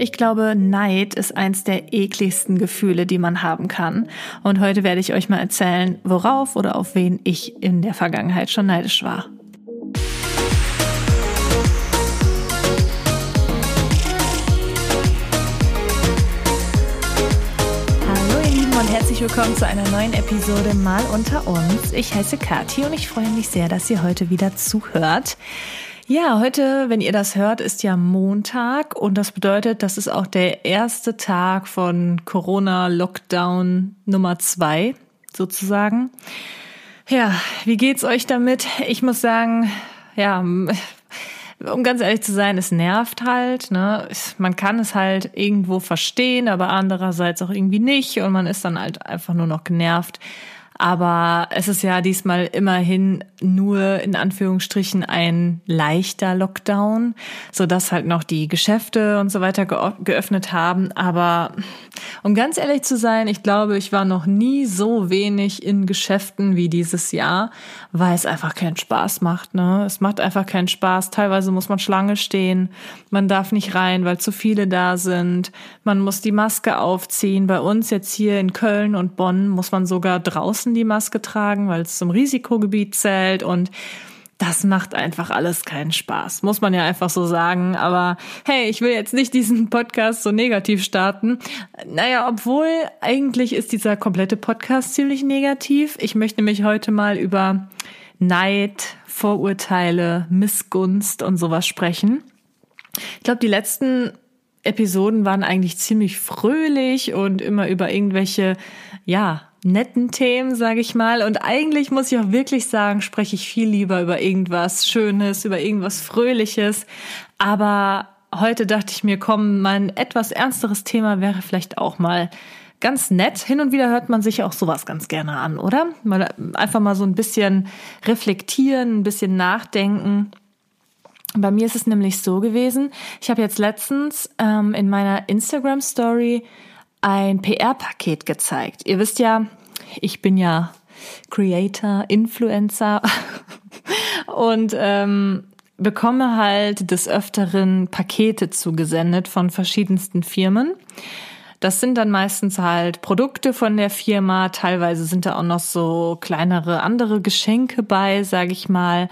Ich glaube, Neid ist eins der ekligsten Gefühle, die man haben kann. Und heute werde ich euch mal erzählen, worauf oder auf wen ich in der Vergangenheit schon neidisch war. Hallo ihr Lieben und herzlich willkommen zu einer neuen Episode Mal unter uns. Ich heiße Kathi und ich freue mich sehr, dass ihr heute wieder zuhört. Ja, heute, wenn ihr das hört, ist ja Montag und das bedeutet, das ist auch der erste Tag von Corona-Lockdown Nummer zwei sozusagen. Ja, wie geht's euch damit? Ich muss sagen, ja, um ganz ehrlich zu sein, es nervt halt. Ne? Man kann es halt irgendwo verstehen, aber andererseits auch irgendwie nicht und man ist dann halt einfach nur noch genervt. Aber es ist ja diesmal immerhin nur in Anführungsstrichen ein leichter Lockdown, so dass halt noch die Geschäfte und so weiter geöffnet haben. Aber um ganz ehrlich zu sein, ich glaube, ich war noch nie so wenig in Geschäften wie dieses Jahr, weil es einfach keinen Spaß macht. Ne? Es macht einfach keinen Spaß. Teilweise muss man Schlange stehen. Man darf nicht rein, weil zu viele da sind. Man muss die Maske aufziehen. Bei uns jetzt hier in Köln und Bonn muss man sogar draußen die Maske tragen, weil es zum Risikogebiet zählt und das macht einfach alles keinen Spaß, muss man ja einfach so sagen. Aber hey, ich will jetzt nicht diesen Podcast so negativ starten. Naja, obwohl eigentlich ist dieser komplette Podcast ziemlich negativ. Ich möchte nämlich heute mal über Neid, Vorurteile, Missgunst und sowas sprechen. Ich glaube, die letzten Episoden waren eigentlich ziemlich fröhlich und immer über irgendwelche, ja, netten Themen, sage ich mal. Und eigentlich muss ich auch wirklich sagen, spreche ich viel lieber über irgendwas Schönes, über irgendwas Fröhliches. Aber heute dachte ich mir, komm, mein etwas ernsteres Thema wäre vielleicht auch mal ganz nett. Hin und wieder hört man sich auch sowas ganz gerne an, oder? Mal einfach mal so ein bisschen reflektieren, ein bisschen nachdenken. Bei mir ist es nämlich so gewesen, ich habe jetzt letztens ähm, in meiner Instagram Story ein PR-Paket gezeigt. Ihr wisst ja, ich bin ja Creator, Influencer und ähm, bekomme halt des Öfteren Pakete zugesendet von verschiedensten Firmen. Das sind dann meistens halt Produkte von der Firma, teilweise sind da auch noch so kleinere andere Geschenke bei, sage ich mal,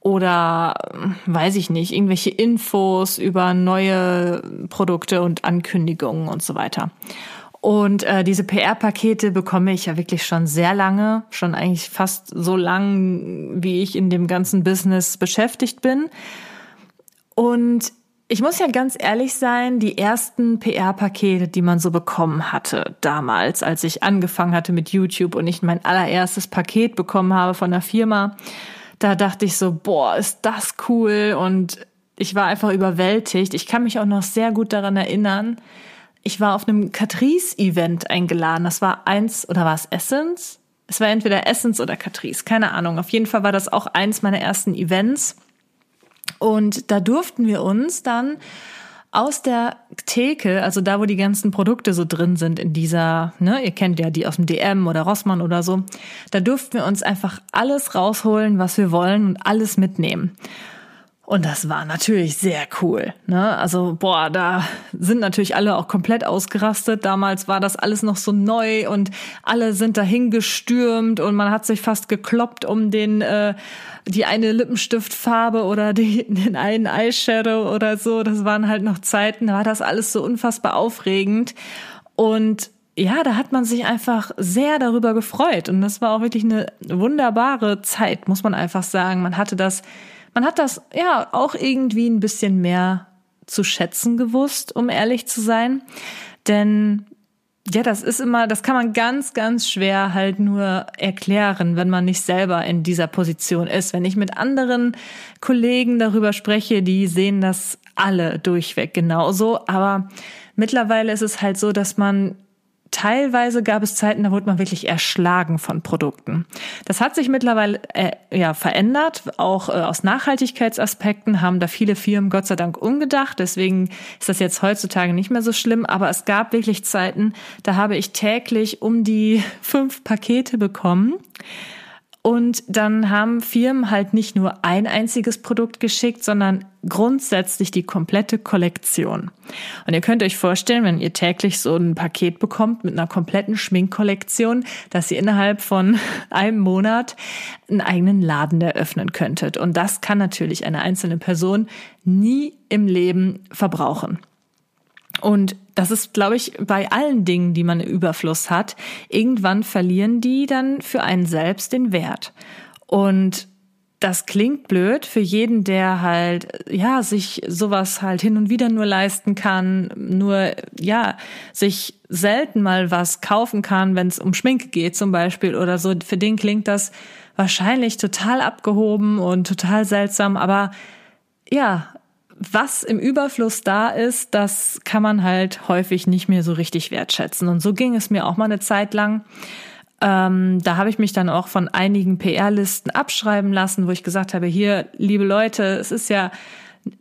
oder weiß ich nicht, irgendwelche Infos über neue Produkte und Ankündigungen und so weiter. Und äh, diese PR-Pakete bekomme ich ja wirklich schon sehr lange, schon eigentlich fast so lang, wie ich in dem ganzen Business beschäftigt bin. Und ich muss ja ganz ehrlich sein, die ersten PR-Pakete, die man so bekommen hatte damals, als ich angefangen hatte mit YouTube und ich mein allererstes Paket bekommen habe von der Firma, da dachte ich so, boah, ist das cool und ich war einfach überwältigt. Ich kann mich auch noch sehr gut daran erinnern, ich war auf einem Catrice-Event eingeladen. Das war eins, oder war es Essence? Es war entweder Essence oder Catrice, keine Ahnung. Auf jeden Fall war das auch eins meiner ersten Events. Und da durften wir uns dann aus der Theke, also da, wo die ganzen Produkte so drin sind in dieser, ne, ihr kennt ja die aus dem DM oder Rossmann oder so, da durften wir uns einfach alles rausholen, was wir wollen und alles mitnehmen. Und das war natürlich sehr cool. Ne? Also, boah, da sind natürlich alle auch komplett ausgerastet. Damals war das alles noch so neu und alle sind dahin gestürmt und man hat sich fast gekloppt um den äh, die eine Lippenstiftfarbe oder die, den einen Eyeshadow oder so. Das waren halt noch Zeiten, da war das alles so unfassbar aufregend. Und ja, da hat man sich einfach sehr darüber gefreut. Und das war auch wirklich eine wunderbare Zeit, muss man einfach sagen. Man hatte das man hat das ja auch irgendwie ein bisschen mehr zu schätzen gewusst, um ehrlich zu sein. Denn ja, das ist immer, das kann man ganz, ganz schwer halt nur erklären, wenn man nicht selber in dieser Position ist. Wenn ich mit anderen Kollegen darüber spreche, die sehen das alle durchweg genauso. Aber mittlerweile ist es halt so, dass man teilweise gab es Zeiten, da wurde man wirklich erschlagen von Produkten. Das hat sich mittlerweile äh, ja verändert. Auch äh, aus Nachhaltigkeitsaspekten haben da viele Firmen Gott sei Dank umgedacht. Deswegen ist das jetzt heutzutage nicht mehr so schlimm. Aber es gab wirklich Zeiten, da habe ich täglich um die fünf Pakete bekommen. Und dann haben Firmen halt nicht nur ein einziges Produkt geschickt, sondern grundsätzlich die komplette Kollektion. Und ihr könnt euch vorstellen, wenn ihr täglich so ein Paket bekommt mit einer kompletten Schminkkollektion, dass ihr innerhalb von einem Monat einen eigenen Laden eröffnen könntet. Und das kann natürlich eine einzelne Person nie im Leben verbrauchen. Und das ist, glaube ich, bei allen Dingen, die man Überfluss hat. Irgendwann verlieren die dann für einen selbst den Wert. Und das klingt blöd für jeden, der halt, ja, sich sowas halt hin und wieder nur leisten kann, nur, ja, sich selten mal was kaufen kann, wenn es um Schminke geht zum Beispiel oder so. Für den klingt das wahrscheinlich total abgehoben und total seltsam, aber ja, was im Überfluss da ist, das kann man halt häufig nicht mehr so richtig wertschätzen. Und so ging es mir auch mal eine Zeit lang. Ähm, da habe ich mich dann auch von einigen PR-Listen abschreiben lassen, wo ich gesagt habe, hier, liebe Leute, es ist ja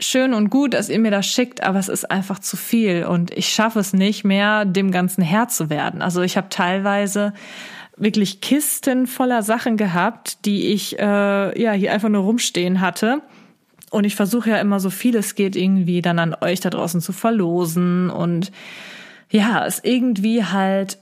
schön und gut, dass ihr mir das schickt, aber es ist einfach zu viel und ich schaffe es nicht mehr, dem Ganzen Herr zu werden. Also ich habe teilweise wirklich Kisten voller Sachen gehabt, die ich äh, ja hier einfach nur rumstehen hatte und ich versuche ja immer so viel es geht irgendwie dann an euch da draußen zu verlosen und ja, es irgendwie halt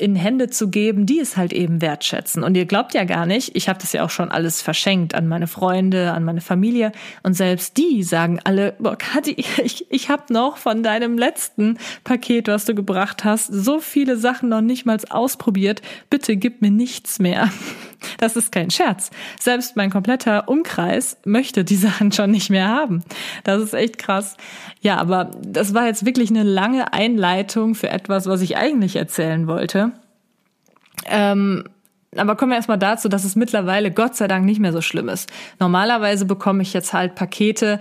in Hände zu geben, die es halt eben wertschätzen. Und ihr glaubt ja gar nicht, ich habe das ja auch schon alles verschenkt an meine Freunde, an meine Familie. Und selbst die sagen alle, boah, Kathi, ich, ich habe noch von deinem letzten Paket, was du gebracht hast, so viele Sachen noch nicht mal ausprobiert. Bitte gib mir nichts mehr. Das ist kein Scherz. Selbst mein kompletter Umkreis möchte die Sachen schon nicht mehr haben. Das ist echt krass. Ja, aber das war jetzt wirklich eine lange Einleitung für etwas, was ich eigentlich erzählen wollte. Ähm, aber kommen wir erstmal dazu, dass es mittlerweile Gott sei Dank nicht mehr so schlimm ist. Normalerweise bekomme ich jetzt halt Pakete,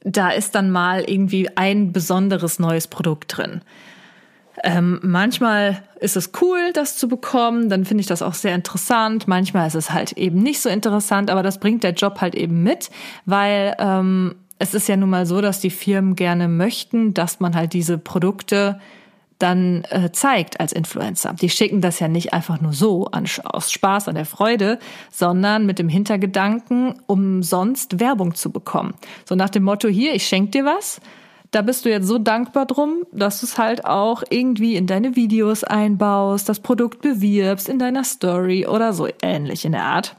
da ist dann mal irgendwie ein besonderes neues Produkt drin. Ähm, manchmal ist es cool, das zu bekommen, dann finde ich das auch sehr interessant. Manchmal ist es halt eben nicht so interessant, aber das bringt der Job halt eben mit, weil ähm, es ist ja nun mal so, dass die Firmen gerne möchten, dass man halt diese Produkte dann äh, zeigt als Influencer. Die schicken das ja nicht einfach nur so an, aus Spaß an der Freude, sondern mit dem Hintergedanken, umsonst Werbung zu bekommen. So nach dem Motto, hier, ich schenke dir was, da bist du jetzt so dankbar drum, dass du es halt auch irgendwie in deine Videos einbaust, das Produkt bewirbst, in deiner Story oder so ähnlich in der Art.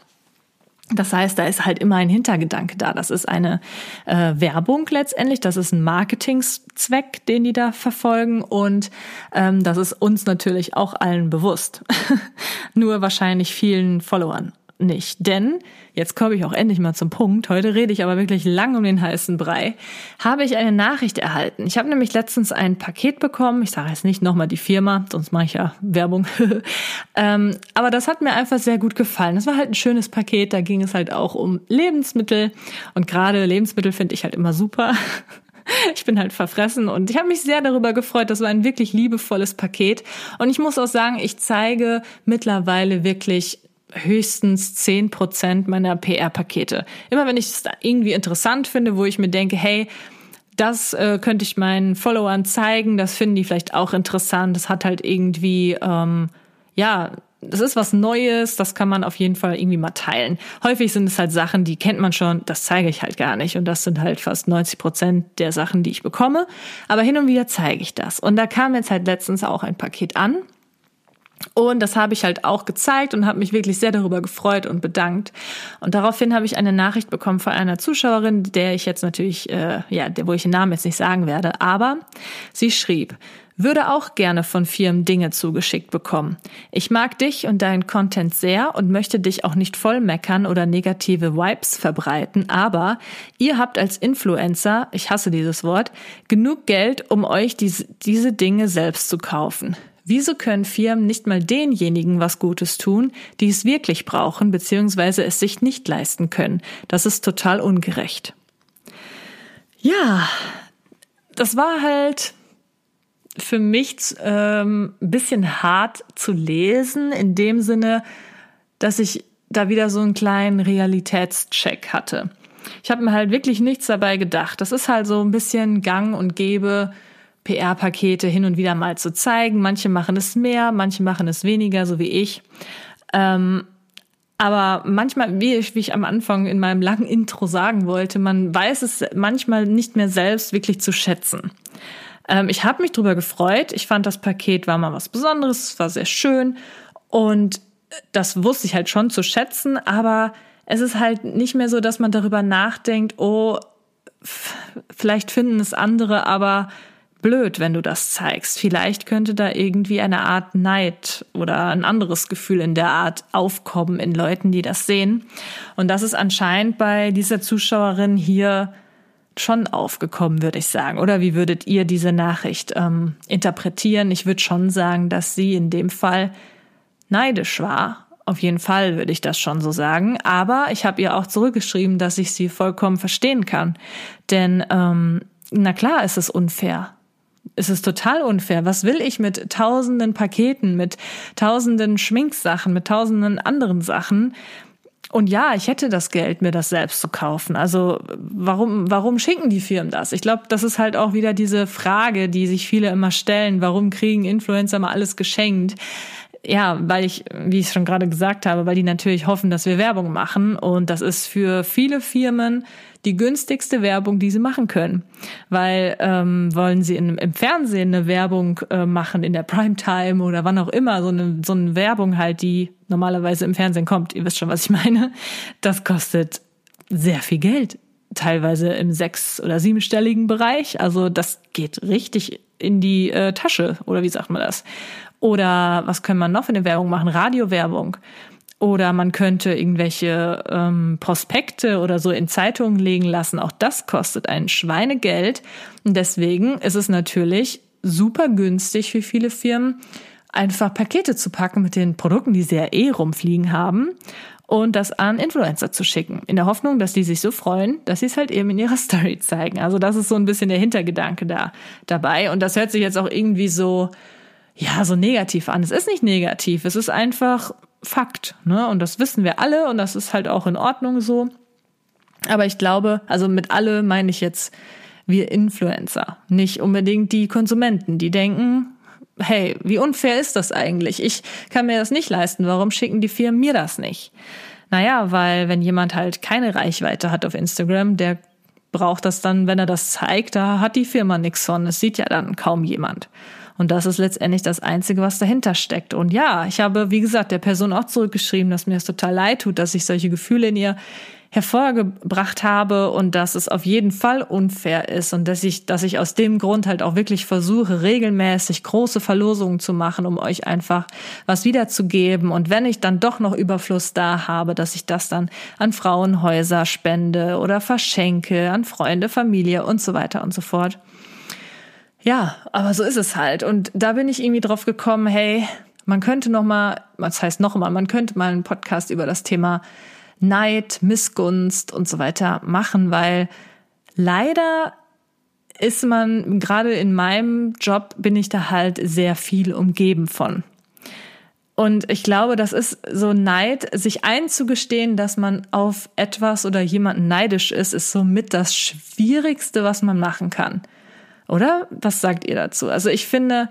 Das heißt, da ist halt immer ein Hintergedanke da. Das ist eine äh, Werbung letztendlich, das ist ein Marketingzweck, den die da verfolgen und ähm, das ist uns natürlich auch allen bewusst. Nur wahrscheinlich vielen Followern nicht. Denn, jetzt komme ich auch endlich mal zum Punkt, heute rede ich aber wirklich lang um den heißen Brei, habe ich eine Nachricht erhalten. Ich habe nämlich letztens ein Paket bekommen, ich sage jetzt nicht nochmal die Firma, sonst mache ich ja Werbung. ähm, aber das hat mir einfach sehr gut gefallen. Das war halt ein schönes Paket, da ging es halt auch um Lebensmittel und gerade Lebensmittel finde ich halt immer super. ich bin halt verfressen und ich habe mich sehr darüber gefreut. Das war ein wirklich liebevolles Paket. Und ich muss auch sagen, ich zeige mittlerweile wirklich höchstens zehn Prozent meiner PR-Pakete. Immer wenn ich es irgendwie interessant finde, wo ich mir denke, hey, das äh, könnte ich meinen Followern zeigen, das finden die vielleicht auch interessant. Das hat halt irgendwie, ähm, ja, das ist was Neues, das kann man auf jeden Fall irgendwie mal teilen. Häufig sind es halt Sachen, die kennt man schon, das zeige ich halt gar nicht. Und das sind halt fast 90 Prozent der Sachen, die ich bekomme. Aber hin und wieder zeige ich das. Und da kam jetzt halt letztens auch ein Paket an und das habe ich halt auch gezeigt und habe mich wirklich sehr darüber gefreut und bedankt. Und daraufhin habe ich eine Nachricht bekommen von einer Zuschauerin, der ich jetzt natürlich, äh, ja, wo ich den Namen jetzt nicht sagen werde, aber sie schrieb, würde auch gerne von Firmen Dinge zugeschickt bekommen. Ich mag dich und deinen Content sehr und möchte dich auch nicht voll meckern oder negative Vibes verbreiten, aber ihr habt als Influencer, ich hasse dieses Wort, genug Geld, um euch diese, diese Dinge selbst zu kaufen. Wieso können Firmen nicht mal denjenigen was Gutes tun, die es wirklich brauchen bzw. es sich nicht leisten können? Das ist total ungerecht. Ja, das war halt für mich ähm, ein bisschen hart zu lesen, in dem Sinne, dass ich da wieder so einen kleinen Realitätscheck hatte. Ich habe mir halt wirklich nichts dabei gedacht. Das ist halt so ein bisschen Gang und Gäbe PR-Pakete hin und wieder mal zu zeigen. Manche machen es mehr, manche machen es weniger, so wie ich. Ähm, Aber manchmal, wie ich, wie ich am Anfang in meinem langen Intro sagen wollte, man weiß es manchmal nicht mehr selbst wirklich zu schätzen. Ähm, ich habe mich drüber gefreut. Ich fand, das Paket war mal was Besonderes, es war sehr schön und das wusste ich halt schon zu schätzen, aber es ist halt nicht mehr so, dass man darüber nachdenkt, oh, vielleicht finden es andere, aber blöd, wenn du das zeigst. Vielleicht könnte da irgendwie eine Art Neid oder ein anderes Gefühl in der Art aufkommen in Leuten, die das sehen. Und das ist anscheinend bei dieser Zuschauerin hier schon aufgekommen, würde ich sagen. Oder wie würdet ihr diese Nachricht ähm, interpretieren? Ich würde schon sagen, dass sie in dem Fall neidisch war. Auf jeden Fall würde ich das schon so sagen. Aber ich habe ihr auch zurückgeschrieben, dass ich sie vollkommen verstehen kann. Denn ähm, na klar ist es unfair. Es ist total unfair. Was will ich mit tausenden Paketen, mit tausenden Schminksachen, mit tausenden anderen Sachen? Und ja, ich hätte das Geld, mir das selbst zu kaufen. Also warum, warum schicken die Firmen das? Ich glaube, das ist halt auch wieder diese Frage, die sich viele immer stellen. Warum kriegen Influencer mal alles geschenkt? Ja, weil ich, wie ich schon gerade gesagt habe, weil die natürlich hoffen, dass wir Werbung machen. Und das ist für viele Firmen die günstigste Werbung, die sie machen können. Weil ähm, wollen sie in, im Fernsehen eine Werbung äh, machen, in der Primetime oder wann auch immer, so eine, so eine Werbung halt, die normalerweise im Fernsehen kommt, ihr wisst schon, was ich meine, das kostet sehr viel Geld. Teilweise im sechs- oder siebenstelligen Bereich. Also das geht richtig in die äh, Tasche, oder wie sagt man das? Oder was können man noch für eine Werbung machen? Radiowerbung. Oder man könnte irgendwelche ähm, Prospekte oder so in Zeitungen legen lassen. Auch das kostet ein Schweinegeld. Und deswegen ist es natürlich super günstig für viele Firmen, einfach Pakete zu packen mit den Produkten, die sie ja eh rumfliegen haben und das an Influencer zu schicken, in der Hoffnung, dass die sich so freuen, dass sie es halt eben in ihrer Story zeigen. Also das ist so ein bisschen der Hintergedanke da dabei und das hört sich jetzt auch irgendwie so ja, so negativ an. Es ist nicht negativ, es ist einfach Fakt, ne? Und das wissen wir alle und das ist halt auch in Ordnung so. Aber ich glaube, also mit alle meine ich jetzt wir Influencer, nicht unbedingt die Konsumenten, die denken, hey, wie unfair ist das eigentlich? Ich kann mir das nicht leisten, warum schicken die Firmen mir das nicht? Naja, weil wenn jemand halt keine Reichweite hat auf Instagram, der braucht das dann, wenn er das zeigt, da hat die Firma nichts von. Es sieht ja dann kaum jemand. Und das ist letztendlich das Einzige, was dahinter steckt. Und ja, ich habe, wie gesagt, der Person auch zurückgeschrieben, dass mir es total leid tut, dass ich solche Gefühle in ihr hervorgebracht habe und dass es auf jeden Fall unfair ist und dass ich, dass ich aus dem Grund halt auch wirklich versuche, regelmäßig große Verlosungen zu machen, um euch einfach was wiederzugeben. Und wenn ich dann doch noch Überfluss da habe, dass ich das dann an Frauenhäuser spende oder verschenke, an Freunde, Familie und so weiter und so fort. Ja, aber so ist es halt. Und da bin ich irgendwie drauf gekommen, hey, man könnte noch mal, was heißt noch mal, man könnte mal einen Podcast über das Thema Neid, Missgunst und so weiter machen, weil leider ist man, gerade in meinem Job bin ich da halt sehr viel umgeben von. Und ich glaube, das ist so Neid, sich einzugestehen, dass man auf etwas oder jemanden neidisch ist, ist somit das Schwierigste, was man machen kann. Oder? Was sagt ihr dazu? Also ich finde,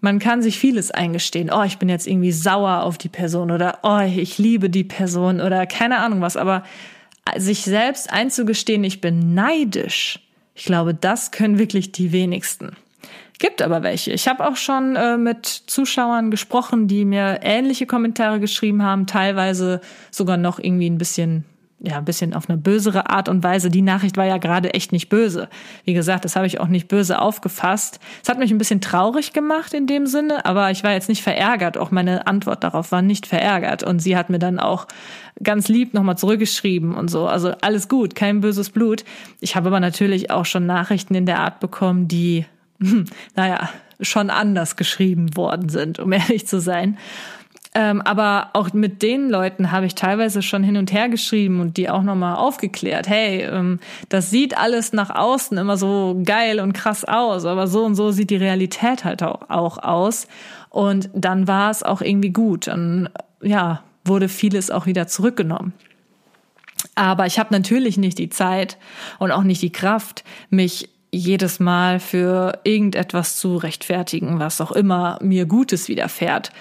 man kann sich vieles eingestehen. Oh, ich bin jetzt irgendwie sauer auf die Person oder oh, ich liebe die Person oder keine Ahnung was. Aber sich selbst einzugestehen, ich bin neidisch, ich glaube, das können wirklich die wenigsten. Gibt aber welche. Ich habe auch schon äh, mit Zuschauern gesprochen, die mir ähnliche Kommentare geschrieben haben, teilweise sogar noch irgendwie ein bisschen ja, ein bisschen auf eine bösere Art und Weise. Die Nachricht war ja gerade echt nicht böse. Wie gesagt, das habe ich auch nicht böse aufgefasst. Es hat mich ein bisschen traurig gemacht in dem Sinne, aber ich war jetzt nicht verärgert. Auch meine Antwort darauf war nicht verärgert. Und sie hat mir dann auch ganz lieb nochmal zurückgeschrieben und so. Also alles gut, kein böses Blut. Ich habe aber natürlich auch schon Nachrichten in der Art bekommen, die, naja, schon anders geschrieben worden sind, um ehrlich zu sein. Ähm, aber auch mit den Leuten habe ich teilweise schon hin und her geschrieben und die auch nochmal aufgeklärt. Hey, ähm, das sieht alles nach außen immer so geil und krass aus, aber so und so sieht die Realität halt auch, auch aus. Und dann war es auch irgendwie gut. Dann, ja, wurde vieles auch wieder zurückgenommen. Aber ich habe natürlich nicht die Zeit und auch nicht die Kraft, mich jedes Mal für irgendetwas zu rechtfertigen, was auch immer mir Gutes widerfährt.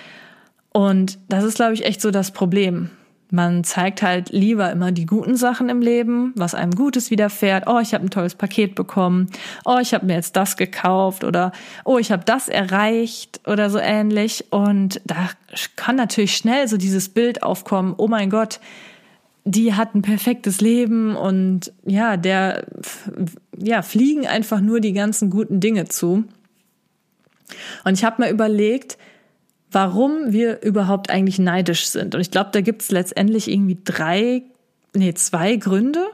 Und das ist, glaube ich, echt so das Problem. Man zeigt halt lieber immer die guten Sachen im Leben, was einem Gutes widerfährt. Oh, ich habe ein tolles Paket bekommen. Oh, ich habe mir jetzt das gekauft oder oh, ich habe das erreicht oder so ähnlich. Und da kann natürlich schnell so dieses Bild aufkommen. Oh mein Gott, die hat ein perfektes Leben und ja, der ja fliegen einfach nur die ganzen guten Dinge zu. Und ich habe mir überlegt, warum wir überhaupt eigentlich neidisch sind. Und ich glaube, da gibt es letztendlich irgendwie drei, nee, zwei Gründe.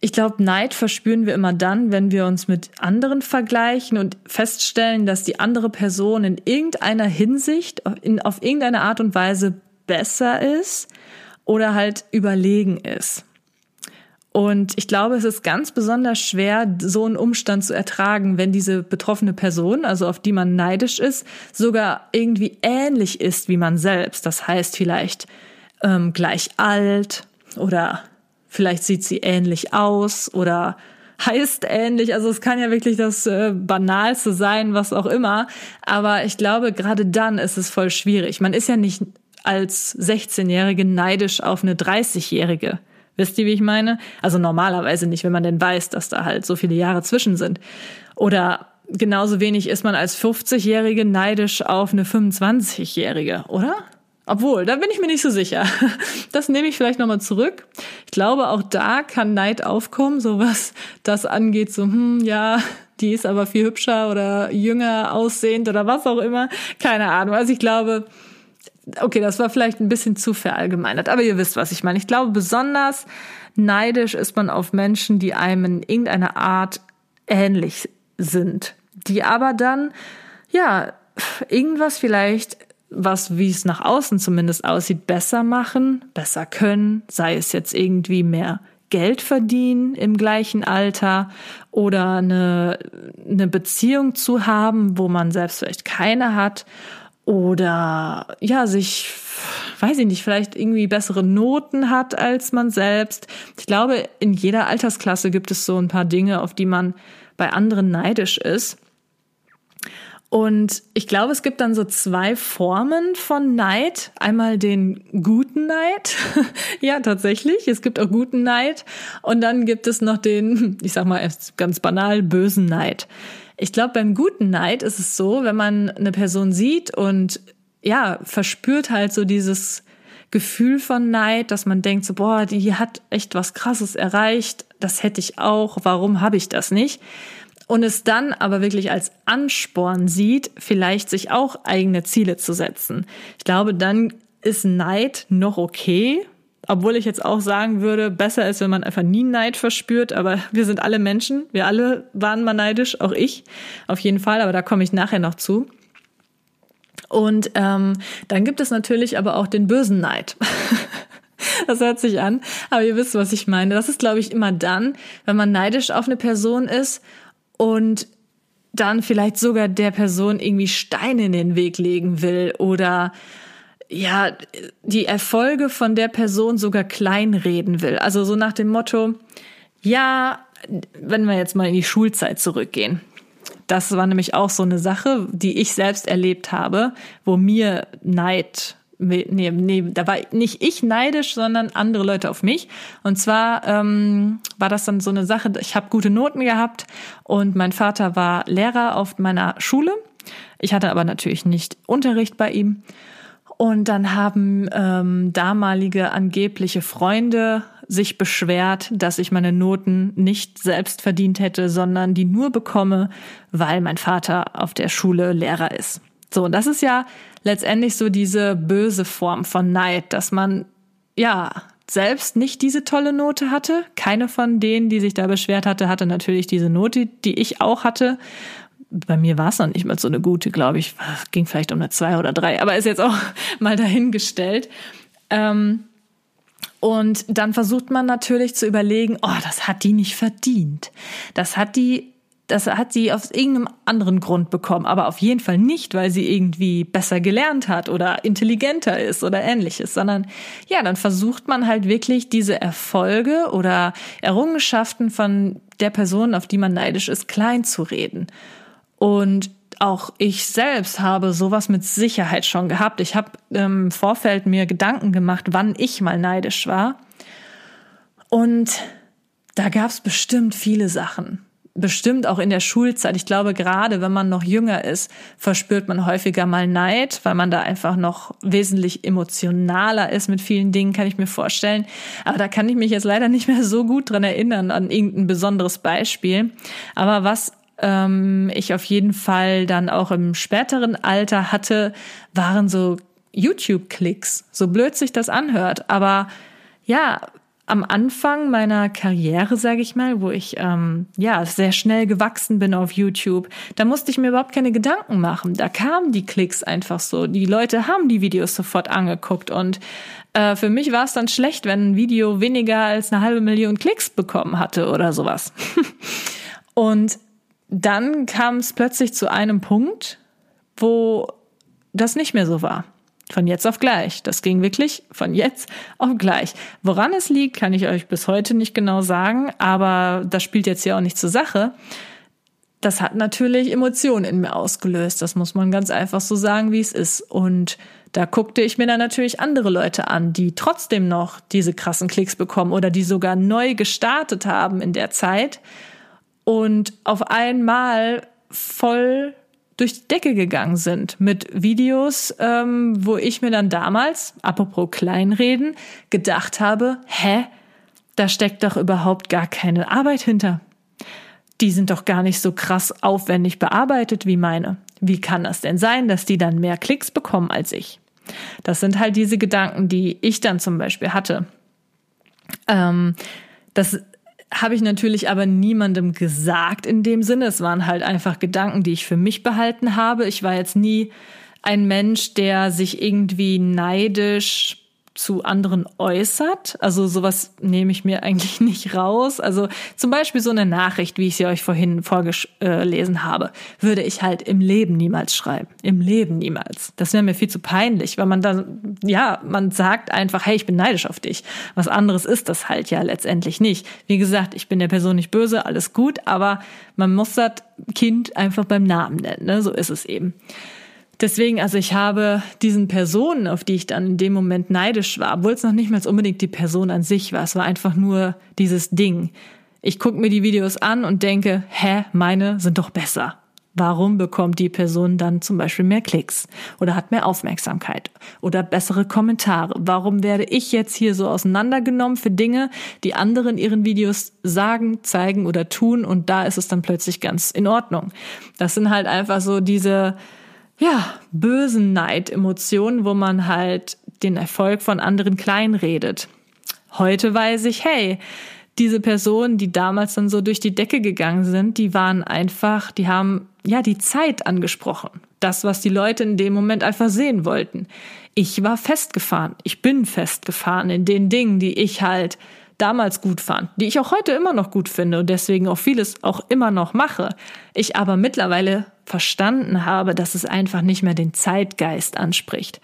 Ich glaube, Neid verspüren wir immer dann, wenn wir uns mit anderen vergleichen und feststellen, dass die andere Person in irgendeiner Hinsicht, in, auf irgendeine Art und Weise besser ist oder halt überlegen ist. Und ich glaube, es ist ganz besonders schwer, so einen Umstand zu ertragen, wenn diese betroffene Person, also auf die man neidisch ist, sogar irgendwie ähnlich ist wie man selbst. Das heißt vielleicht ähm, gleich alt oder vielleicht sieht sie ähnlich aus oder heißt ähnlich. Also es kann ja wirklich das äh, Banalste sein, was auch immer. Aber ich glaube, gerade dann ist es voll schwierig. Man ist ja nicht als 16-Jährige neidisch auf eine 30-Jährige. Wisst ihr, wie ich meine? Also normalerweise nicht, wenn man denn weiß, dass da halt so viele Jahre zwischen sind. Oder genauso wenig ist man als 50-Jährige neidisch auf eine 25-Jährige, oder? Obwohl, da bin ich mir nicht so sicher. Das nehme ich vielleicht nochmal zurück. Ich glaube, auch da kann Neid aufkommen, so was das angeht, so, hm, ja, die ist aber viel hübscher oder jünger aussehend oder was auch immer. Keine Ahnung. Also ich glaube, okay, das war vielleicht ein bisschen zu verallgemeinert, aber ihr wisst, was ich meine. Ich glaube, besonders neidisch ist man auf Menschen, die einem in irgendeiner Art ähnlich sind, die aber dann, ja, irgendwas vielleicht, was, wie es nach außen zumindest aussieht, besser machen, besser können, sei es jetzt irgendwie mehr Geld verdienen im gleichen Alter oder eine, eine Beziehung zu haben, wo man selbst vielleicht keine hat oder ja, sich, weiß ich nicht, vielleicht irgendwie bessere Noten hat als man selbst. Ich glaube, in jeder Altersklasse gibt es so ein paar Dinge, auf die man bei anderen neidisch ist. Und ich glaube, es gibt dann so zwei Formen von Neid. Einmal den guten Neid. ja, tatsächlich. Es gibt auch guten Neid. Und dann gibt es noch den, ich sag mal ganz banal, bösen Neid. Ich glaube, beim guten Neid ist es so, wenn man eine Person sieht und ja, verspürt halt so dieses Gefühl von Neid, dass man denkt so, boah, die hat echt was Krasses erreicht, das hätte ich auch, warum habe ich das nicht? Und es dann aber wirklich als Ansporn sieht, vielleicht sich auch eigene Ziele zu setzen. Ich glaube, dann ist Neid noch okay, obwohl ich jetzt auch sagen würde, besser ist, wenn man einfach nie Neid verspürt. Aber wir sind alle Menschen. Wir alle waren mal neidisch, auch ich auf jeden Fall. Aber da komme ich nachher noch zu. Und ähm, dann gibt es natürlich aber auch den bösen Neid. das hört sich an, aber ihr wisst, was ich meine. Das ist, glaube ich, immer dann, wenn man neidisch auf eine Person ist und dann vielleicht sogar der Person irgendwie Steine in den Weg legen will oder ja, die Erfolge von der Person sogar kleinreden will. Also so nach dem Motto, ja, wenn wir jetzt mal in die Schulzeit zurückgehen. Das war nämlich auch so eine Sache, die ich selbst erlebt habe, wo mir Neid Nee, nee, da war nicht ich neidisch, sondern andere Leute auf mich. Und zwar ähm, war das dann so eine Sache, ich habe gute Noten gehabt und mein Vater war Lehrer auf meiner Schule. Ich hatte aber natürlich nicht Unterricht bei ihm. Und dann haben ähm, damalige angebliche Freunde sich beschwert, dass ich meine Noten nicht selbst verdient hätte, sondern die nur bekomme, weil mein Vater auf der Schule Lehrer ist. So, und das ist ja letztendlich so diese böse Form von Neid, dass man ja selbst nicht diese tolle Note hatte. Keine von denen, die sich da beschwert hatte, hatte natürlich diese Note, die ich auch hatte bei mir war es noch nicht mal so eine gute, glaube ich. Ging vielleicht um eine zwei oder drei, aber ist jetzt auch mal dahingestellt. Ähm, und dann versucht man natürlich zu überlegen, oh, das hat die nicht verdient. Das hat die, das hat sie aus irgendeinem anderen Grund bekommen, aber auf jeden Fall nicht, weil sie irgendwie besser gelernt hat oder intelligenter ist oder ähnliches, sondern ja, dann versucht man halt wirklich diese Erfolge oder Errungenschaften von der Person, auf die man neidisch ist, klein zu reden. Und auch ich selbst habe sowas mit Sicherheit schon gehabt. Ich habe im Vorfeld mir Gedanken gemacht, wann ich mal neidisch war. Und da gab es bestimmt viele Sachen bestimmt auch in der Schulzeit. Ich glaube, gerade wenn man noch jünger ist, verspürt man häufiger mal Neid, weil man da einfach noch wesentlich emotionaler ist mit vielen Dingen, kann ich mir vorstellen. Aber da kann ich mich jetzt leider nicht mehr so gut dran erinnern an irgendein besonderes Beispiel. Aber was ähm, ich auf jeden Fall dann auch im späteren Alter hatte, waren so YouTube-Klicks. So blöd sich das anhört. Aber ja, am Anfang meiner Karriere, sage ich mal, wo ich ähm, ja sehr schnell gewachsen bin auf YouTube, da musste ich mir überhaupt keine Gedanken machen. Da kamen die Klicks einfach so. Die Leute haben die Videos sofort angeguckt und äh, für mich war es dann schlecht, wenn ein Video weniger als eine halbe Million Klicks bekommen hatte oder sowas. und dann kam es plötzlich zu einem Punkt, wo das nicht mehr so war. Von jetzt auf gleich. Das ging wirklich von jetzt auf gleich. Woran es liegt, kann ich euch bis heute nicht genau sagen, aber das spielt jetzt ja auch nicht zur Sache. Das hat natürlich Emotionen in mir ausgelöst. Das muss man ganz einfach so sagen, wie es ist. Und da guckte ich mir dann natürlich andere Leute an, die trotzdem noch diese krassen Klicks bekommen oder die sogar neu gestartet haben in der Zeit und auf einmal voll durch die Decke gegangen sind mit Videos, ähm, wo ich mir dann damals, apropos Kleinreden, gedacht habe, hä, da steckt doch überhaupt gar keine Arbeit hinter. Die sind doch gar nicht so krass aufwendig bearbeitet wie meine. Wie kann das denn sein, dass die dann mehr Klicks bekommen als ich? Das sind halt diese Gedanken, die ich dann zum Beispiel hatte. Ähm, das habe ich natürlich aber niemandem gesagt in dem Sinne. Es waren halt einfach Gedanken, die ich für mich behalten habe. Ich war jetzt nie ein Mensch, der sich irgendwie neidisch zu anderen äußert. Also sowas nehme ich mir eigentlich nicht raus. Also zum Beispiel so eine Nachricht, wie ich sie euch vorhin vorgelesen habe, würde ich halt im Leben niemals schreiben. Im Leben niemals. Das wäre mir viel zu peinlich, weil man da, ja, man sagt einfach, hey, ich bin neidisch auf dich. Was anderes ist das halt ja letztendlich nicht. Wie gesagt, ich bin der Person nicht böse, alles gut, aber man muss das Kind einfach beim Namen nennen. Ne? So ist es eben. Deswegen, also ich habe diesen Personen, auf die ich dann in dem Moment neidisch war, obwohl es noch nicht mal unbedingt die Person an sich war, es war einfach nur dieses Ding. Ich gucke mir die Videos an und denke, hä, meine sind doch besser. Warum bekommt die Person dann zum Beispiel mehr Klicks oder hat mehr Aufmerksamkeit oder bessere Kommentare? Warum werde ich jetzt hier so auseinandergenommen für Dinge, die andere in ihren Videos sagen, zeigen oder tun und da ist es dann plötzlich ganz in Ordnung? Das sind halt einfach so diese, ja, bösen Neidemotionen, wo man halt den Erfolg von anderen kleinredet. Heute weiß ich, hey, diese Personen, die damals dann so durch die Decke gegangen sind, die waren einfach, die haben ja die Zeit angesprochen. Das, was die Leute in dem Moment einfach sehen wollten. Ich war festgefahren. Ich bin festgefahren in den Dingen, die ich halt damals gut fand, die ich auch heute immer noch gut finde und deswegen auch vieles auch immer noch mache. Ich aber mittlerweile verstanden habe, dass es einfach nicht mehr den Zeitgeist anspricht.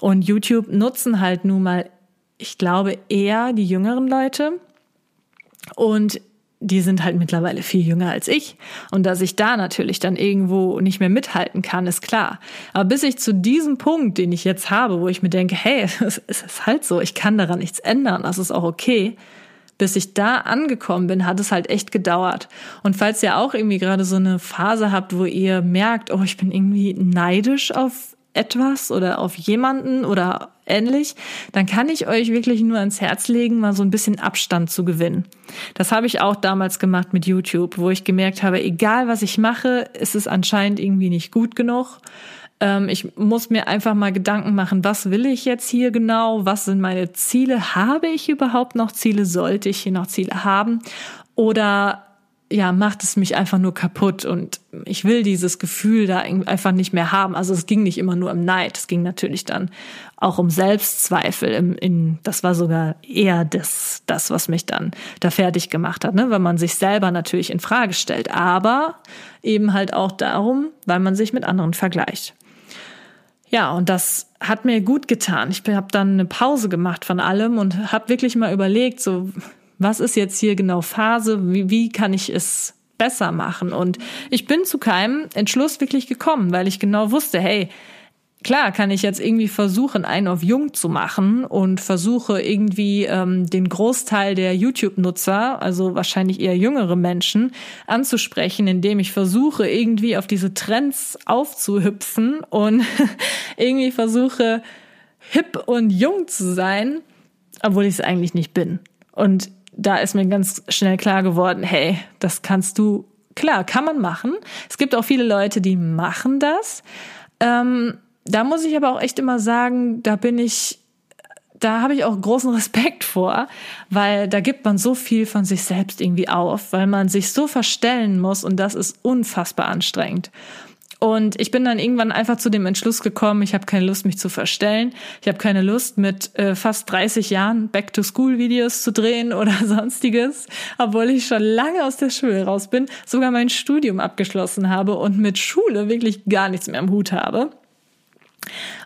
Und YouTube nutzen halt nun mal, ich glaube, eher die jüngeren Leute. Und die sind halt mittlerweile viel jünger als ich. Und dass ich da natürlich dann irgendwo nicht mehr mithalten kann, ist klar. Aber bis ich zu diesem Punkt, den ich jetzt habe, wo ich mir denke, hey, es ist halt so, ich kann daran nichts ändern, das ist auch okay, bis ich da angekommen bin, hat es halt echt gedauert. Und falls ihr auch irgendwie gerade so eine Phase habt, wo ihr merkt, oh, ich bin irgendwie neidisch auf etwas oder auf jemanden oder ähnlich, dann kann ich euch wirklich nur ans Herz legen, mal so ein bisschen Abstand zu gewinnen. Das habe ich auch damals gemacht mit YouTube, wo ich gemerkt habe, egal was ich mache, ist es anscheinend irgendwie nicht gut genug. Ähm, ich muss mir einfach mal Gedanken machen, was will ich jetzt hier genau? Was sind meine Ziele? Habe ich überhaupt noch Ziele? Sollte ich hier noch Ziele haben? Oder ja, macht es mich einfach nur kaputt und ich will dieses Gefühl da einfach nicht mehr haben. Also es ging nicht immer nur um Neid, es ging natürlich dann auch um Selbstzweifel. Im, in, das war sogar eher das, das, was mich dann da fertig gemacht hat, ne? weil man sich selber natürlich in Frage stellt, aber eben halt auch darum, weil man sich mit anderen vergleicht. Ja, und das hat mir gut getan. Ich habe dann eine Pause gemacht von allem und habe wirklich mal überlegt, so was ist jetzt hier genau Phase, wie, wie kann ich es besser machen. Und ich bin zu keinem Entschluss wirklich gekommen, weil ich genau wusste, hey, Klar kann ich jetzt irgendwie versuchen, einen auf jung zu machen und versuche irgendwie ähm, den Großteil der YouTube-Nutzer, also wahrscheinlich eher jüngere Menschen, anzusprechen, indem ich versuche, irgendwie auf diese Trends aufzuhüpfen und irgendwie versuche, hip und jung zu sein, obwohl ich es eigentlich nicht bin. Und da ist mir ganz schnell klar geworden, hey, das kannst du, klar, kann man machen. Es gibt auch viele Leute, die machen das. Ähm, da muss ich aber auch echt immer sagen, da bin ich, da habe ich auch großen Respekt vor, weil da gibt man so viel von sich selbst irgendwie auf, weil man sich so verstellen muss und das ist unfassbar anstrengend. Und ich bin dann irgendwann einfach zu dem Entschluss gekommen, ich habe keine Lust, mich zu verstellen. Ich habe keine Lust, mit äh, fast 30 Jahren Back-to-School-Videos zu drehen oder sonstiges, obwohl ich schon lange aus der Schule raus bin, sogar mein Studium abgeschlossen habe und mit Schule wirklich gar nichts mehr am Hut habe.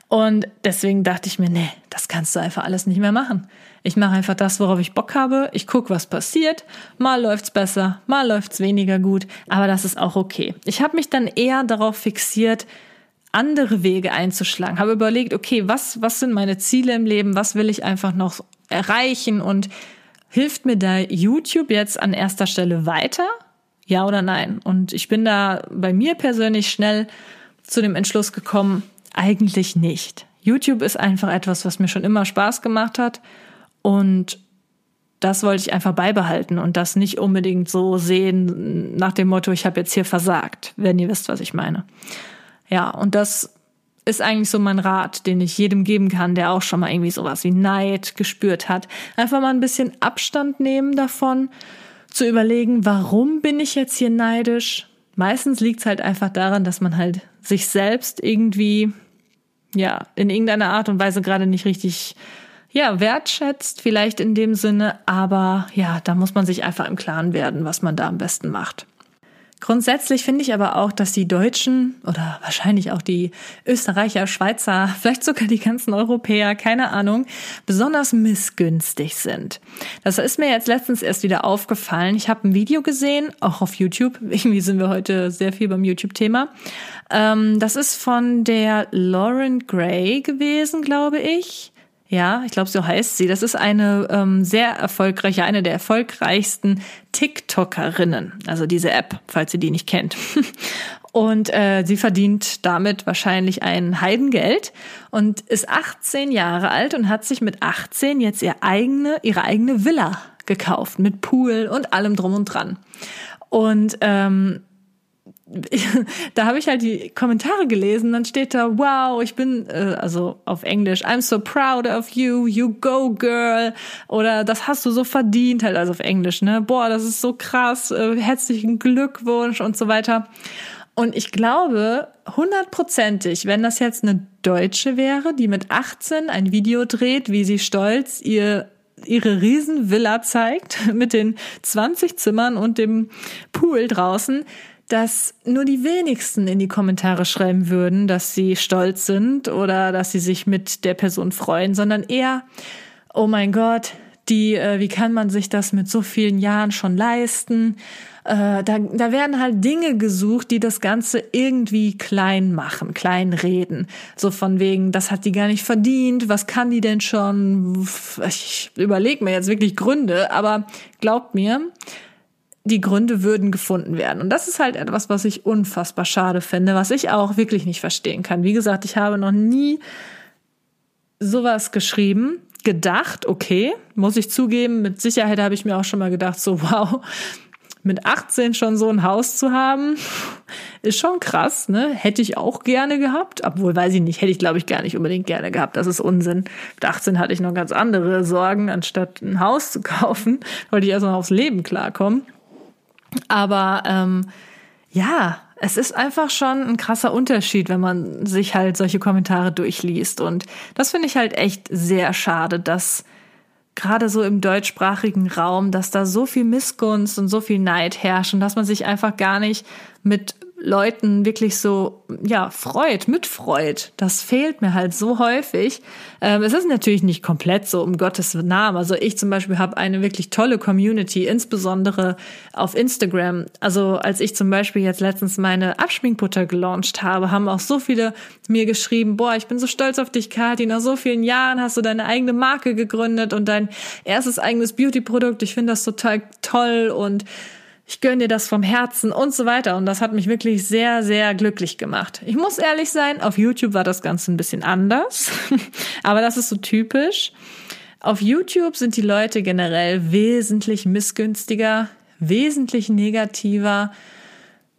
Und deswegen dachte ich mir, nee, das kannst du einfach alles nicht mehr machen. Ich mache einfach das, worauf ich Bock habe. Ich gucke, was passiert. Mal läuft's besser, mal läuft's weniger gut, aber das ist auch okay. Ich habe mich dann eher darauf fixiert, andere Wege einzuschlagen. Habe überlegt, okay, was was sind meine Ziele im Leben? Was will ich einfach noch erreichen und hilft mir da YouTube jetzt an erster Stelle weiter? Ja oder nein? Und ich bin da bei mir persönlich schnell zu dem Entschluss gekommen, eigentlich nicht. YouTube ist einfach etwas, was mir schon immer Spaß gemacht hat und das wollte ich einfach beibehalten und das nicht unbedingt so sehen nach dem Motto, ich habe jetzt hier versagt, wenn ihr wisst, was ich meine. Ja, und das ist eigentlich so mein Rat, den ich jedem geben kann, der auch schon mal irgendwie sowas wie Neid gespürt hat. Einfach mal ein bisschen Abstand nehmen davon, zu überlegen, warum bin ich jetzt hier neidisch? Meistens liegt es halt einfach daran, dass man halt sich selbst irgendwie ja, in irgendeiner Art und Weise gerade nicht richtig, ja, wertschätzt, vielleicht in dem Sinne, aber ja, da muss man sich einfach im Klaren werden, was man da am besten macht. Grundsätzlich finde ich aber auch, dass die Deutschen oder wahrscheinlich auch die Österreicher, Schweizer, vielleicht sogar die ganzen Europäer, keine Ahnung, besonders missgünstig sind. Das ist mir jetzt letztens erst wieder aufgefallen. Ich habe ein Video gesehen, auch auf YouTube. Irgendwie sind wir heute sehr viel beim YouTube-Thema. Ähm, das ist von der Lauren Gray gewesen, glaube ich. Ja, ich glaube, so heißt sie. Das ist eine ähm, sehr erfolgreiche, eine der erfolgreichsten TikTokerinnen. Also diese App, falls ihr die nicht kennt. Und äh, sie verdient damit wahrscheinlich ein Heidengeld und ist 18 Jahre alt und hat sich mit 18 jetzt ihr eigene, ihre eigene Villa gekauft mit Pool und allem drum und dran. Und ähm, da habe ich halt die Kommentare gelesen, dann steht da, wow, ich bin, äh, also auf Englisch, I'm so proud of you, you go girl, oder das hast du so verdient, halt also auf Englisch, ne, boah, das ist so krass, äh, herzlichen Glückwunsch und so weiter. Und ich glaube, hundertprozentig, wenn das jetzt eine Deutsche wäre, die mit 18 ein Video dreht, wie sie stolz ihr ihre Riesenvilla zeigt mit den 20 Zimmern und dem Pool draußen, dass nur die wenigsten in die Kommentare schreiben würden, dass sie stolz sind oder dass sie sich mit der Person freuen, sondern eher, oh mein Gott, die, äh, wie kann man sich das mit so vielen Jahren schon leisten? Äh, da, da werden halt Dinge gesucht, die das Ganze irgendwie klein machen, klein reden. So von wegen, das hat die gar nicht verdient, was kann die denn schon? Ich überlege mir jetzt wirklich Gründe, aber glaubt mir, die Gründe würden gefunden werden. Und das ist halt etwas, was ich unfassbar schade finde, was ich auch wirklich nicht verstehen kann. Wie gesagt, ich habe noch nie sowas geschrieben, gedacht, okay, muss ich zugeben, mit Sicherheit habe ich mir auch schon mal gedacht, so wow, mit 18 schon so ein Haus zu haben, ist schon krass, ne? Hätte ich auch gerne gehabt, obwohl weiß ich nicht, hätte ich glaube ich gar nicht unbedingt gerne gehabt, das ist Unsinn. Mit 18 hatte ich noch ganz andere Sorgen, anstatt ein Haus zu kaufen, wollte ich erstmal aufs Leben klarkommen. Aber ähm, ja, es ist einfach schon ein krasser Unterschied, wenn man sich halt solche Kommentare durchliest. Und das finde ich halt echt sehr schade, dass gerade so im deutschsprachigen Raum, dass da so viel Missgunst und so viel Neid herrschen, dass man sich einfach gar nicht mit Leuten wirklich so, ja, freut, mitfreut. Das fehlt mir halt so häufig. Ähm, es ist natürlich nicht komplett so, um Gottes Namen. Also ich zum Beispiel habe eine wirklich tolle Community, insbesondere auf Instagram. Also als ich zum Beispiel jetzt letztens meine Abschminkbutter gelauncht habe, haben auch so viele mir geschrieben, boah, ich bin so stolz auf dich, Kathi. Nach so vielen Jahren hast du deine eigene Marke gegründet und dein erstes eigenes Beauty-Produkt. Ich finde das total toll und ich gönne dir das vom Herzen und so weiter. Und das hat mich wirklich sehr, sehr glücklich gemacht. Ich muss ehrlich sein, auf YouTube war das Ganze ein bisschen anders, aber das ist so typisch. Auf YouTube sind die Leute generell wesentlich missgünstiger, wesentlich negativer,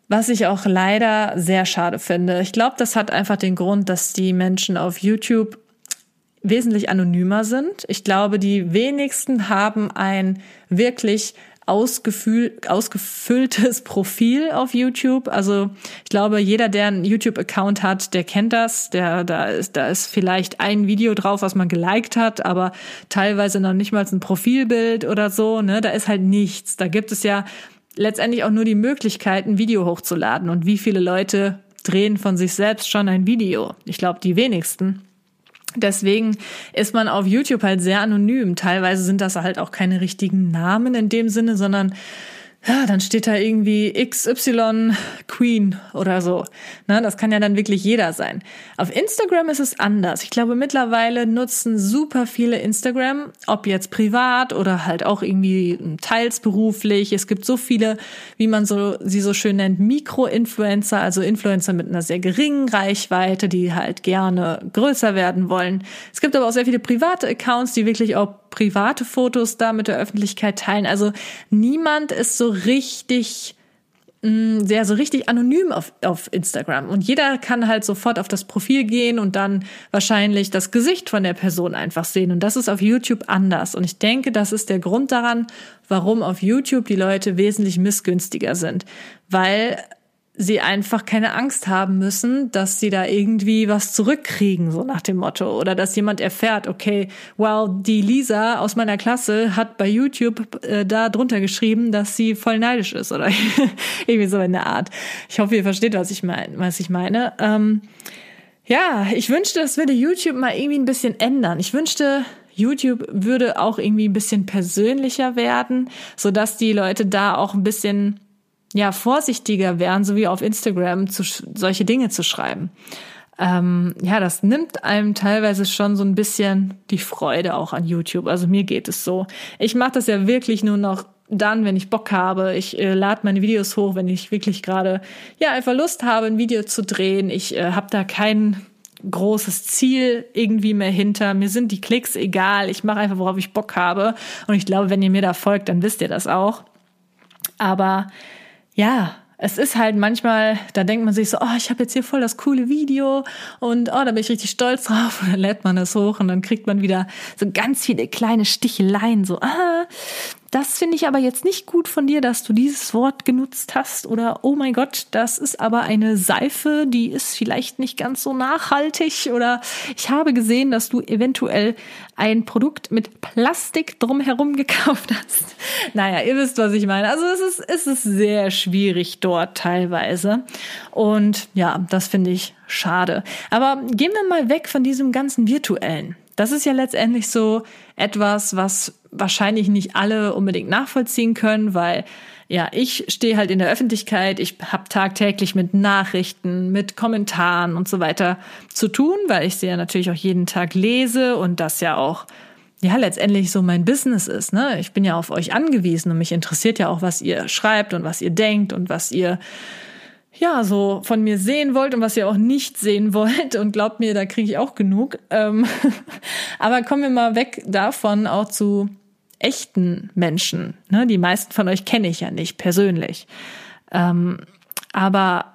was ich auch leider sehr schade finde. Ich glaube, das hat einfach den Grund, dass die Menschen auf YouTube wesentlich anonymer sind. Ich glaube, die wenigsten haben ein wirklich ausgefühl, ausgefülltes Profil auf YouTube. Also ich glaube, jeder, der einen YouTube-Account hat, der kennt das. Der, da ist, da ist vielleicht ein Video drauf, was man geliked hat, aber teilweise noch nicht mal ein Profilbild oder so. Ne, da ist halt nichts. Da gibt es ja letztendlich auch nur die Möglichkeit, ein Video hochzuladen. Und wie viele Leute drehen von sich selbst schon ein Video? Ich glaube, die wenigsten. Deswegen ist man auf YouTube halt sehr anonym. Teilweise sind das halt auch keine richtigen Namen in dem Sinne, sondern ja, dann steht da irgendwie XY Queen oder so. Na, das kann ja dann wirklich jeder sein. Auf Instagram ist es anders. Ich glaube, mittlerweile nutzen super viele Instagram, ob jetzt privat oder halt auch irgendwie teils beruflich. Es gibt so viele, wie man so, sie so schön nennt, Mikro-Influencer, also Influencer mit einer sehr geringen Reichweite, die halt gerne größer werden wollen. Es gibt aber auch sehr viele private Accounts, die wirklich auch private Fotos da mit der Öffentlichkeit teilen. Also niemand ist so richtig mm, sehr so richtig anonym auf, auf Instagram. Und jeder kann halt sofort auf das Profil gehen und dann wahrscheinlich das Gesicht von der Person einfach sehen. Und das ist auf YouTube anders. Und ich denke, das ist der Grund daran, warum auf YouTube die Leute wesentlich missgünstiger sind. Weil sie einfach keine Angst haben müssen, dass sie da irgendwie was zurückkriegen, so nach dem Motto. Oder dass jemand erfährt, okay, wow, die Lisa aus meiner Klasse hat bei YouTube äh, da drunter geschrieben, dass sie voll neidisch ist oder irgendwie so in der Art. Ich hoffe, ihr versteht, was ich meine, was ich meine. Ähm, ja, ich wünschte, das würde YouTube mal irgendwie ein bisschen ändern. Ich wünschte, YouTube würde auch irgendwie ein bisschen persönlicher werden, so dass die Leute da auch ein bisschen ja vorsichtiger wären, so wie auf Instagram zu, solche Dinge zu schreiben. Ähm, ja, das nimmt einem teilweise schon so ein bisschen die Freude auch an YouTube. Also mir geht es so. Ich mache das ja wirklich nur noch dann, wenn ich Bock habe. Ich äh, lade meine Videos hoch, wenn ich wirklich gerade ja einfach Lust habe, ein Video zu drehen. Ich äh, habe da kein großes Ziel irgendwie mehr hinter. Mir sind die Klicks egal. Ich mache einfach, worauf ich Bock habe. Und ich glaube, wenn ihr mir da folgt, dann wisst ihr das auch. Aber ja, es ist halt manchmal, da denkt man sich so, oh, ich habe jetzt hier voll das coole Video und oh, da bin ich richtig stolz drauf. Und dann lädt man es hoch und dann kriegt man wieder so ganz viele kleine Sticheleien, so, ah, das finde ich aber jetzt nicht gut von dir, dass du dieses Wort genutzt hast. Oder, oh mein Gott, das ist aber eine Seife, die ist vielleicht nicht ganz so nachhaltig. Oder ich habe gesehen, dass du eventuell ein Produkt mit Plastik drumherum gekauft hast. Naja, ihr wisst, was ich meine. Also es ist, es ist sehr schwierig dort teilweise. Und ja, das finde ich schade. Aber gehen wir mal weg von diesem ganzen virtuellen. Das ist ja letztendlich so etwas, was wahrscheinlich nicht alle unbedingt nachvollziehen können, weil ja, ich stehe halt in der Öffentlichkeit, ich habe tagtäglich mit Nachrichten, mit Kommentaren und so weiter zu tun, weil ich sie ja natürlich auch jeden Tag lese und das ja auch ja letztendlich so mein Business ist. Ne? Ich bin ja auf euch angewiesen und mich interessiert ja auch, was ihr schreibt und was ihr denkt und was ihr ja, so von mir sehen wollt und was ihr auch nicht sehen wollt. Und glaubt mir, da kriege ich auch genug. Ähm, aber kommen wir mal weg davon auch zu echten Menschen. Ne? Die meisten von euch kenne ich ja nicht persönlich. Ähm, aber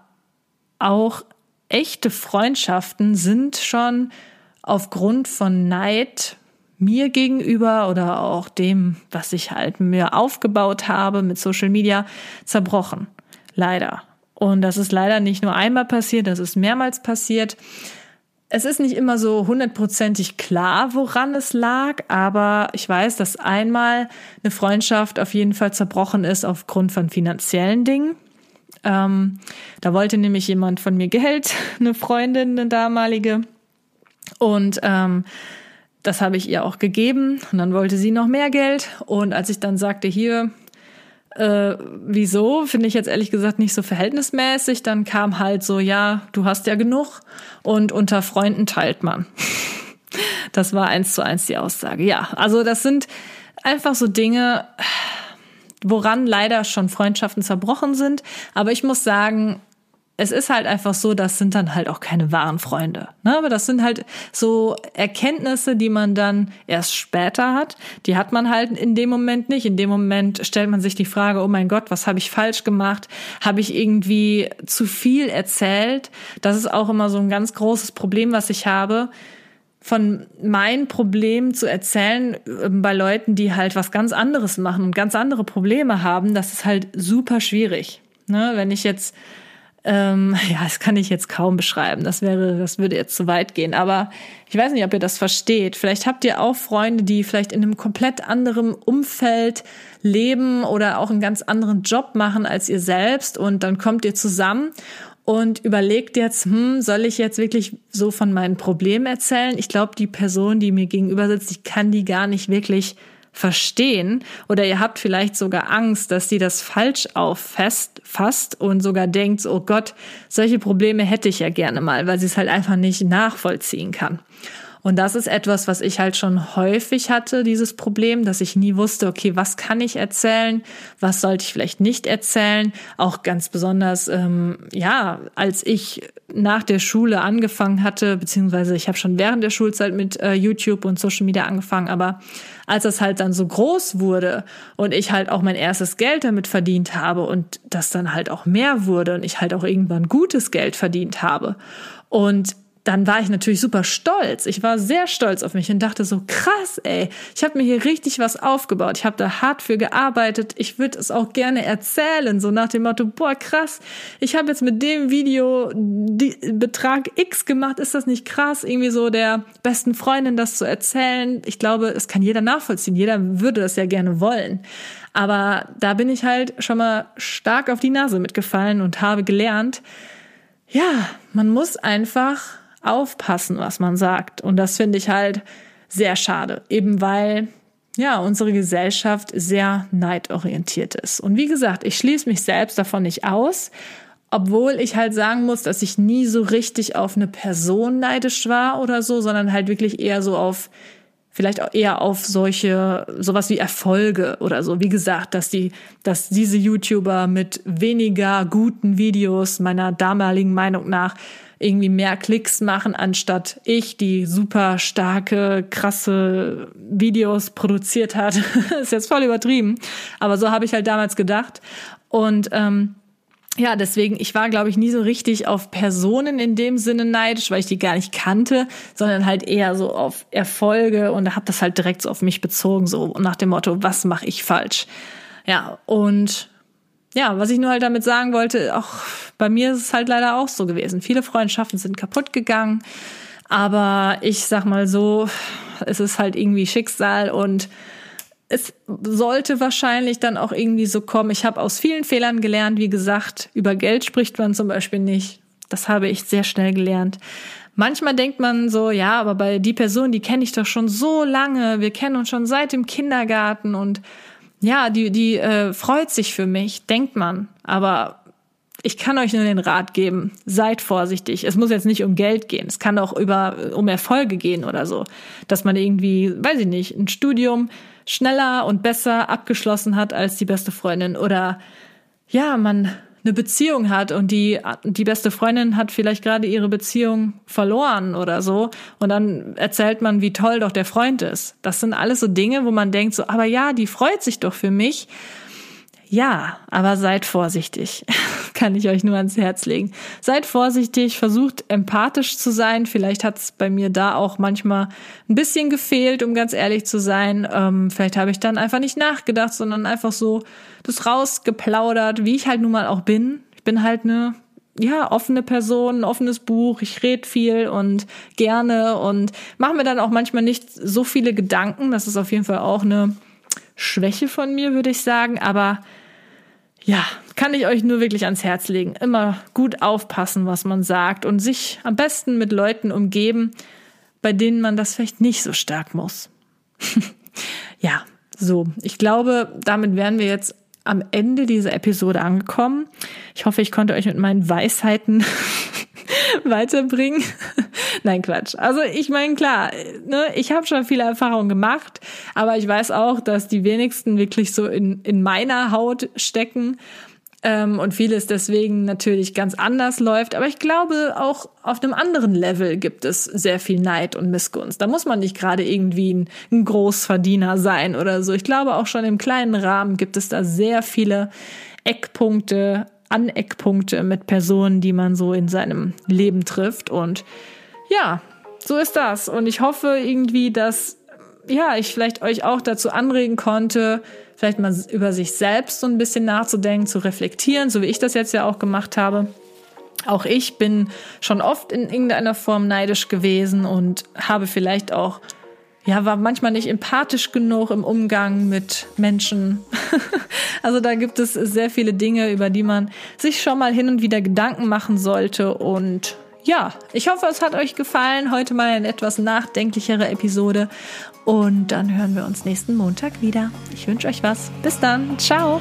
auch echte Freundschaften sind schon aufgrund von Neid mir gegenüber oder auch dem, was ich halt mir aufgebaut habe mit Social Media, zerbrochen. Leider. Und das ist leider nicht nur einmal passiert, das ist mehrmals passiert. Es ist nicht immer so hundertprozentig klar, woran es lag, aber ich weiß, dass einmal eine Freundschaft auf jeden Fall zerbrochen ist aufgrund von finanziellen Dingen. Ähm, da wollte nämlich jemand von mir Geld, eine Freundin, eine damalige. Und ähm, das habe ich ihr auch gegeben. Und dann wollte sie noch mehr Geld. Und als ich dann sagte, hier, äh, wieso, finde ich jetzt ehrlich gesagt nicht so verhältnismäßig, dann kam halt so, ja, du hast ja genug und unter Freunden teilt man. Das war eins zu eins die Aussage. Ja, also das sind einfach so Dinge, woran leider schon Freundschaften zerbrochen sind. Aber ich muss sagen, es ist halt einfach so, das sind dann halt auch keine wahren Freunde. Ne? Aber das sind halt so Erkenntnisse, die man dann erst später hat. Die hat man halt in dem Moment nicht. In dem Moment stellt man sich die Frage, oh mein Gott, was habe ich falsch gemacht? Habe ich irgendwie zu viel erzählt? Das ist auch immer so ein ganz großes Problem, was ich habe von meinen Problemen zu erzählen ähm, bei Leuten, die halt was ganz anderes machen und ganz andere Probleme haben, das ist halt super schwierig. Ne? Wenn ich jetzt, ähm, ja, das kann ich jetzt kaum beschreiben. Das wäre, das würde jetzt zu weit gehen. Aber ich weiß nicht, ob ihr das versteht. Vielleicht habt ihr auch Freunde, die vielleicht in einem komplett anderen Umfeld leben oder auch einen ganz anderen Job machen als ihr selbst und dann kommt ihr zusammen und überlegt jetzt, hm, soll ich jetzt wirklich so von meinen Problemen erzählen? Ich glaube, die Person, die mir gegenüber sitzt, ich kann die gar nicht wirklich verstehen oder ihr habt vielleicht sogar Angst, dass die das falsch auffasst fasst und sogar denkt, oh Gott, solche Probleme hätte ich ja gerne mal, weil sie es halt einfach nicht nachvollziehen kann. Und das ist etwas, was ich halt schon häufig hatte, dieses Problem, dass ich nie wusste, okay, was kann ich erzählen, was sollte ich vielleicht nicht erzählen. Auch ganz besonders, ähm, ja, als ich nach der Schule angefangen hatte, beziehungsweise ich habe schon während der Schulzeit mit äh, YouTube und Social Media angefangen, aber als das halt dann so groß wurde und ich halt auch mein erstes Geld damit verdient habe und das dann halt auch mehr wurde und ich halt auch irgendwann gutes Geld verdient habe und dann war ich natürlich super stolz. Ich war sehr stolz auf mich und dachte so, krass, ey, ich habe mir hier richtig was aufgebaut. Ich habe da hart für gearbeitet. Ich würde es auch gerne erzählen, so nach dem Motto, boah, krass, ich habe jetzt mit dem Video die Betrag X gemacht. Ist das nicht krass, irgendwie so der besten Freundin das zu erzählen? Ich glaube, es kann jeder nachvollziehen. Jeder würde das ja gerne wollen. Aber da bin ich halt schon mal stark auf die Nase mitgefallen und habe gelernt, ja, man muss einfach aufpassen, was man sagt. Und das finde ich halt sehr schade, eben weil ja, unsere Gesellschaft sehr neidorientiert ist. Und wie gesagt, ich schließe mich selbst davon nicht aus, obwohl ich halt sagen muss, dass ich nie so richtig auf eine Person neidisch war oder so, sondern halt wirklich eher so auf vielleicht auch eher auf solche sowas wie Erfolge oder so. Wie gesagt, dass die dass diese YouTuber mit weniger guten Videos meiner damaligen Meinung nach irgendwie mehr Klicks machen, anstatt ich, die super starke, krasse Videos produziert hat. ist jetzt voll übertrieben. Aber so habe ich halt damals gedacht. Und ähm, ja, deswegen, ich war, glaube ich, nie so richtig auf Personen in dem Sinne neidisch, weil ich die gar nicht kannte, sondern halt eher so auf Erfolge und habe das halt direkt so auf mich bezogen, so nach dem Motto, was mache ich falsch? Ja, und ja, was ich nur halt damit sagen wollte, auch bei mir ist es halt leider auch so gewesen. Viele Freundschaften sind kaputt gegangen, aber ich sag mal so, es ist halt irgendwie Schicksal und es sollte wahrscheinlich dann auch irgendwie so kommen. Ich habe aus vielen Fehlern gelernt, wie gesagt, über Geld spricht man zum Beispiel nicht. Das habe ich sehr schnell gelernt. Manchmal denkt man so, ja, aber bei die Person, die kenne ich doch schon so lange. Wir kennen uns schon seit dem Kindergarten und ja, die, die äh, freut sich für mich, denkt man. Aber ich kann euch nur den Rat geben, seid vorsichtig. Es muss jetzt nicht um Geld gehen. Es kann auch über, um Erfolge gehen oder so. Dass man irgendwie, weiß ich nicht, ein Studium schneller und besser abgeschlossen hat als die beste Freundin oder ja, man eine Beziehung hat und die, die beste Freundin hat vielleicht gerade ihre Beziehung verloren oder so und dann erzählt man, wie toll doch der Freund ist. Das sind alles so Dinge, wo man denkt so, aber ja, die freut sich doch für mich ja, aber seid vorsichtig. Kann ich euch nur ans Herz legen. Seid vorsichtig, versucht empathisch zu sein. Vielleicht hat es bei mir da auch manchmal ein bisschen gefehlt, um ganz ehrlich zu sein. Ähm, vielleicht habe ich dann einfach nicht nachgedacht, sondern einfach so das rausgeplaudert, wie ich halt nun mal auch bin. Ich bin halt eine ja, offene Person, ein offenes Buch, ich rede viel und gerne und mache mir dann auch manchmal nicht so viele Gedanken. Das ist auf jeden Fall auch eine Schwäche von mir, würde ich sagen. Aber ja, kann ich euch nur wirklich ans Herz legen. Immer gut aufpassen, was man sagt und sich am besten mit Leuten umgeben, bei denen man das vielleicht nicht so stark muss. ja, so. Ich glaube, damit wären wir jetzt am Ende dieser Episode angekommen. Ich hoffe, ich konnte euch mit meinen Weisheiten weiterbringen. Nein, Quatsch. Also ich meine, klar, ne, ich habe schon viele Erfahrungen gemacht, aber ich weiß auch, dass die wenigsten wirklich so in, in meiner Haut stecken ähm, und vieles deswegen natürlich ganz anders läuft. Aber ich glaube, auch auf einem anderen Level gibt es sehr viel Neid und Missgunst. Da muss man nicht gerade irgendwie ein, ein Großverdiener sein oder so. Ich glaube, auch schon im kleinen Rahmen gibt es da sehr viele Eckpunkte, Aneckpunkte mit Personen, die man so in seinem Leben trifft. Und ja, so ist das. Und ich hoffe irgendwie, dass ja, ich vielleicht euch auch dazu anregen konnte, vielleicht mal über sich selbst so ein bisschen nachzudenken, zu reflektieren, so wie ich das jetzt ja auch gemacht habe. Auch ich bin schon oft in irgendeiner Form neidisch gewesen und habe vielleicht auch ja, war manchmal nicht empathisch genug im Umgang mit Menschen. also da gibt es sehr viele Dinge, über die man sich schon mal hin und wieder Gedanken machen sollte. Und ja, ich hoffe, es hat euch gefallen. Heute mal eine etwas nachdenklichere Episode. Und dann hören wir uns nächsten Montag wieder. Ich wünsche euch was. Bis dann. Ciao.